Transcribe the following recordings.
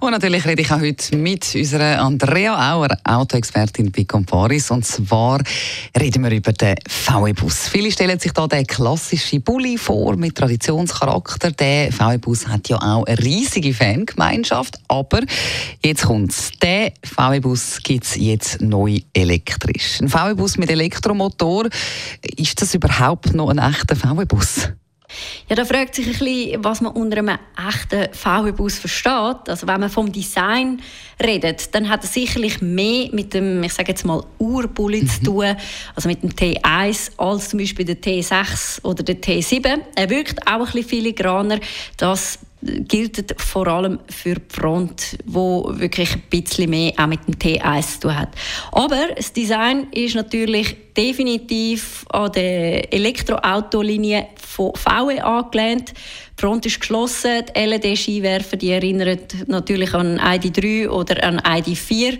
Und natürlich rede ich auch heute mit unserer Andrea Auer, Autoexpertin bei Comparis. Und zwar reden wir über den VW-Bus. Viele stellen sich da den klassischen Bulli vor mit Traditionscharakter. Der VW-Bus hat ja auch eine riesige Fangemeinschaft. Aber jetzt kommt's. Den VW-Bus gibt es jetzt neu elektrisch. Ein VW-Bus mit Elektromotor. Ist das überhaupt noch ein echter VW-Bus? Ja, da fragt sich ein bisschen, was man unter einem echten VW-Bus versteht. Also wenn man vom Design redet, dann hat er sicherlich mehr mit dem, ich sage jetzt mal, Urbully mhm. zu tun, also mit dem T1, als zum Beispiel der T6 oder der T7. Er wirkt auch ein bisschen filigraner. Das gilt vor allem für die Front, wo wirklich ein bisschen mehr auch mit dem T1 zu tun hat. Aber das Design ist natürlich definitiv an der Elektroautolinie von VW angelehnt. Die Front ist geschlossen, die LED-Scheinwerfer erinnern natürlich an ID3 oder an ID4.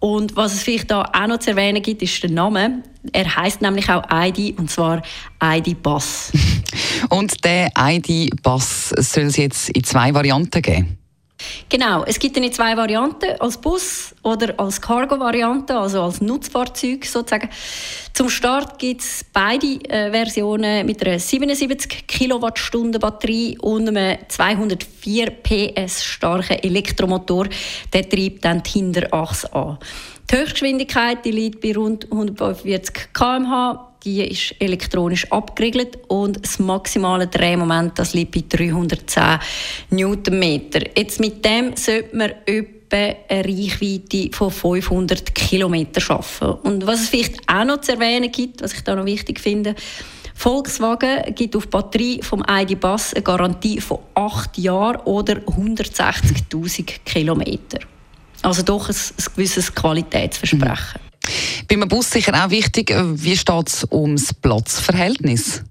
Und was es vielleicht da auch noch zu erwähnen gibt, ist der Name. Er heißt nämlich auch ID und zwar ID Bass. und der ID Bass soll es jetzt in zwei Varianten geben? Genau, es gibt in zwei Varianten, als Bus oder als Cargo-Variante, also als Nutzfahrzeug sozusagen. Zum Start gibt es beide äh, Versionen mit einer 77 Kilowattstunden Batterie und einem 204 PS starken Elektromotor. Der treibt dann die Hinterachse an. Die Höchstgeschwindigkeit die liegt bei rund 145 km/h die ist elektronisch abgeriegelt und das maximale Drehmoment das liegt bei 310 Newtonmeter. Jetzt mit dem sollte man etwa eine Reichweite von 500 Kilometer schaffen. Und was es vielleicht auch noch zu erwähnen gibt, was ich da noch wichtig finde, Volkswagen gibt auf Batterie vom ID Bus eine Garantie von 8 Jahren oder 160.000 Kilometer. Also doch ein, ein gewisses Qualitätsversprechen. Mhm. Bei einem Bus sicher auch wichtig, wie steht es ums Platzverhältnis?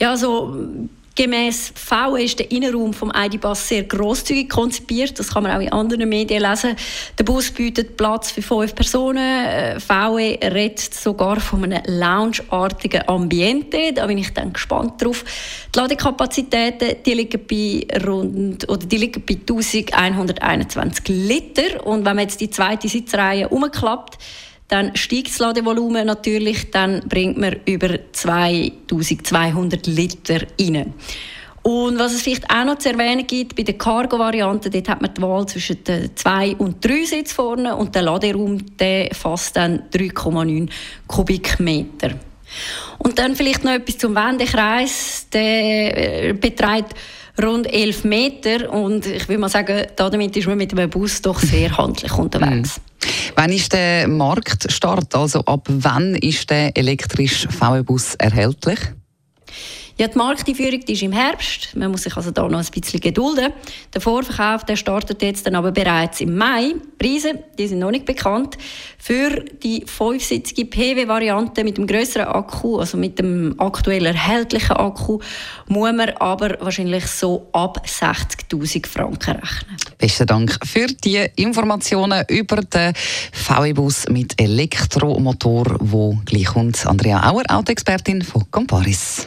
Ja, also Gemäß VW ist der Innenraum vom ID-Bus sehr großzügig konzipiert. Das kann man auch in anderen Medien lesen. Der Bus bietet Platz für fünf Personen. Äh, VW redet sogar von einem loungeartigen Ambiente. Da bin ich dann gespannt drauf. Die Ladekapazitäten die liegen bei rund oder die liegen bei 1121 Liter. Und wenn man jetzt die zweite Sitzreihe umklappt, dann steigt das Ladevolumen natürlich, dann bringt man über 2200 Liter rein. Und was es vielleicht auch noch zu erwähnen gibt, bei der Cargo-Variante, dort hat man die Wahl zwischen den zwei und drei Sitz vorne und der Laderaum der fasst dann 3,9 Kubikmeter. Und dann vielleicht noch etwas zum Wendekreis. Der äh, beträgt rund 11 Meter und ich will mal sagen, damit ist man mit dem Bus doch sehr handlich unterwegs. Wann ist der Marktstart? Also ab wann ist der elektrische VW-Bus erhältlich? Ja, die Markteinführung die ist im Herbst. Man muss sich also da noch ein bisschen gedulden. Der Vorverkauf der startet jetzt dann aber bereits im Mai. Preise die sind noch nicht bekannt. Für die fünfsitzige PW-Variante mit dem größeren Akku, also mit dem aktuell erhältlichen Akku, muss man aber wahrscheinlich so ab 60.000 Franken rechnen. Besten Dank für die Informationen über den VW-Bus mit Elektromotor, wo gleich kommt. Andrea Auer, Autoexpertin von Comparis.